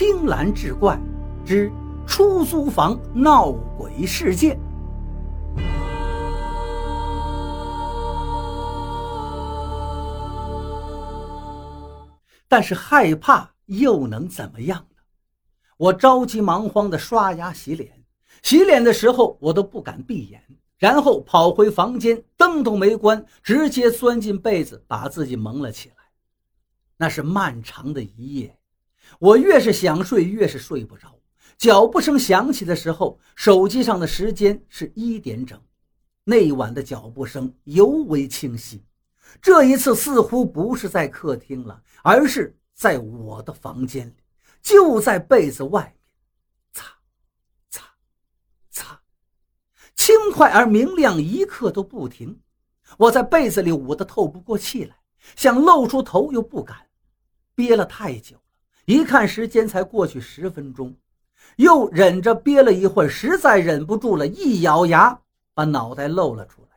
青蓝志怪之出租房闹鬼事件。但是害怕又能怎么样呢？我着急忙慌地刷牙洗脸，洗脸的时候我都不敢闭眼，然后跑回房间，灯都没关，直接钻进被子，把自己蒙了起来。那是漫长的一夜，我越是想睡，越是睡不着。脚步声响起的时候，手机上的时间是一点整。那晚的脚步声尤为清晰，这一次似乎不是在客厅了，而是在我的房间里，就在被子外面。擦，擦，擦，轻快而明亮，一刻都不停。我在被子里捂得透不过气来，想露出头又不敢。憋了太久，一看时间才过去十分钟，又忍着憋了一会儿，实在忍不住了，一咬牙把脑袋露了出来。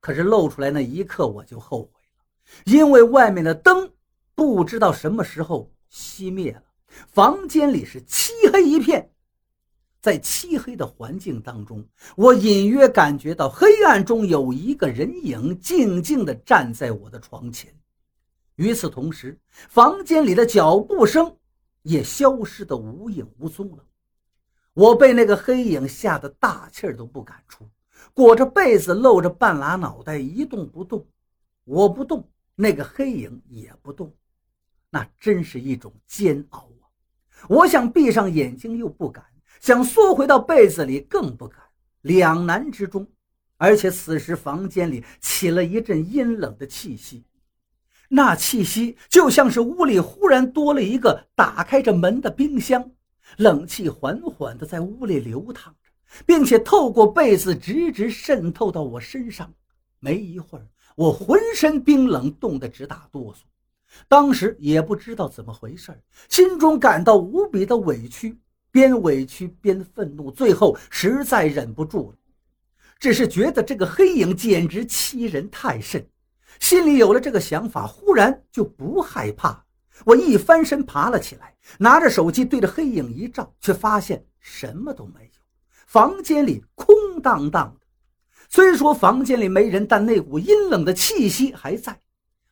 可是露出来那一刻我就后悔了，因为外面的灯不知道什么时候熄灭了，房间里是漆黑一片。在漆黑的环境当中，我隐约感觉到黑暗中有一个人影静静地站在我的床前。与此同时，房间里的脚步声也消失得无影无踪了。我被那个黑影吓得大气儿都不敢出，裹着被子，露着半拉脑袋，一动不动。我不动，那个黑影也不动，那真是一种煎熬啊！我想闭上眼睛又不敢，想缩回到被子里更不敢，两难之中。而且此时房间里起了一阵阴冷的气息。那气息就像是屋里忽然多了一个打开着门的冰箱，冷气缓缓地在屋里流淌着，并且透过被子直直渗透到我身上。没一会儿，我浑身冰冷，冻得直打哆嗦。当时也不知道怎么回事，心中感到无比的委屈，边委屈边愤怒，最后实在忍不住了，只是觉得这个黑影简直欺人太甚。心里有了这个想法，忽然就不害怕。我一翻身爬了起来，拿着手机对着黑影一照，却发现什么都没有，房间里空荡荡的。虽说房间里没人，但那股阴冷的气息还在。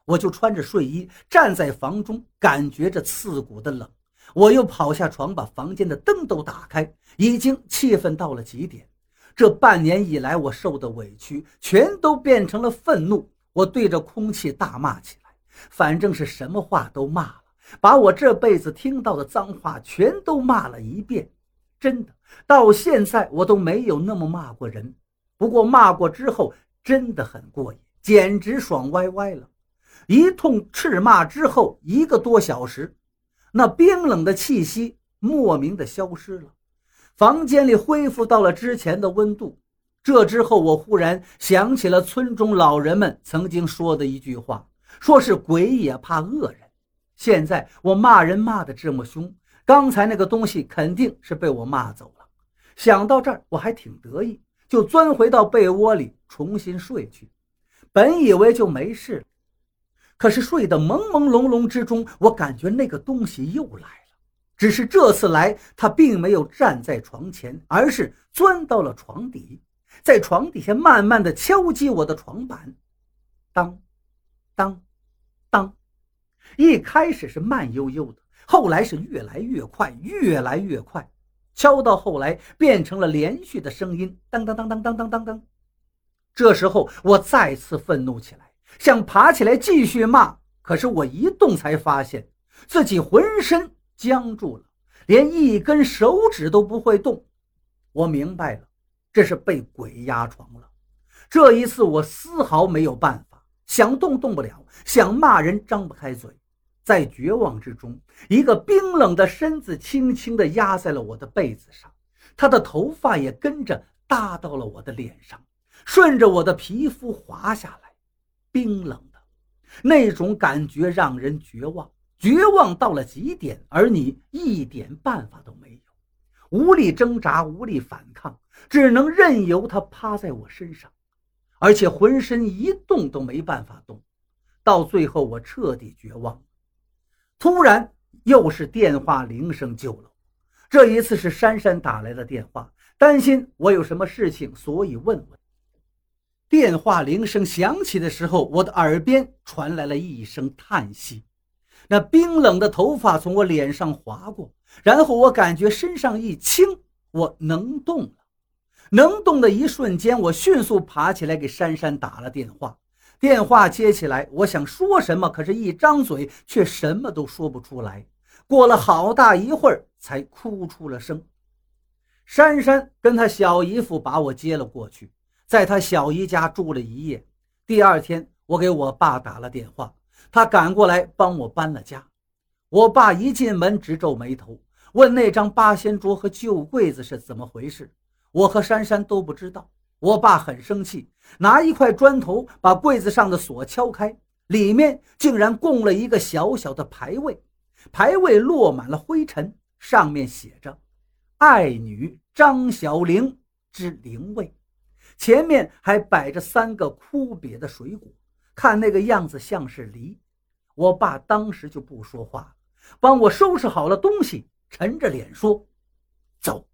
我就穿着睡衣站在房中，感觉着刺骨的冷。我又跑下床，把房间的灯都打开，已经气愤到了极点。这半年以来，我受的委屈全都变成了愤怒。我对着空气大骂起来，反正是什么话都骂了，把我这辈子听到的脏话全都骂了一遍。真的，到现在我都没有那么骂过人。不过骂过之后真的很过瘾，简直爽歪歪了。一通斥骂之后，一个多小时，那冰冷的气息莫名的消失了，房间里恢复到了之前的温度。这之后，我忽然想起了村中老人们曾经说的一句话，说是鬼也怕恶人。现在我骂人骂得这么凶，刚才那个东西肯定是被我骂走了。想到这儿，我还挺得意，就钻回到被窝里重新睡去。本以为就没事了，可是睡得朦朦胧胧之中，我感觉那个东西又来了。只是这次来，它并没有站在床前，而是钻到了床底。在床底下慢慢的敲击我的床板，当，当，当，一开始是慢悠悠的，后来是越来越快，越来越快，敲到后来变成了连续的声音，当当当当当当当当。这时候我再次愤怒起来，想爬起来继续骂，可是我一动才发现自己浑身僵住了，连一根手指都不会动。我明白了。这是被鬼压床了。这一次我丝毫没有办法，想动动不了，想骂人张不开嘴。在绝望之中，一个冰冷的身子轻轻地压在了我的被子上，他的头发也跟着搭到了我的脸上，顺着我的皮肤滑下来。冰冷的那种感觉让人绝望，绝望到了极点，而你一点办法都没有。无力挣扎，无力反抗，只能任由他趴在我身上，而且浑身一动都没办法动。到最后，我彻底绝望。突然，又是电话铃声救了我。这一次是珊珊打来的电话，担心我有什么事情，所以问问。电话铃声响起的时候，我的耳边传来了一声叹息。那冰冷的头发从我脸上划过，然后我感觉身上一轻，我能动了。能动的一瞬间，我迅速爬起来给珊珊打了电话。电话接起来，我想说什么，可是，一张嘴却什么都说不出来。过了好大一会儿，才哭出了声。珊珊跟她小姨夫把我接了过去，在她小姨家住了一夜。第二天，我给我爸打了电话，他赶过来帮我搬了家。我爸一进门，直皱眉头，问那张八仙桌和旧柜子是怎么回事。我和珊珊都不知道。我爸很生气，拿一块砖头把柜子上的锁敲开，里面竟然供了一个小小的牌位，牌位落满了灰尘，上面写着“爱女张小玲之灵位”，前面还摆着三个枯瘪的水果，看那个样子像是梨。我爸当时就不说话，帮我收拾好了东西，沉着脸说：“走。”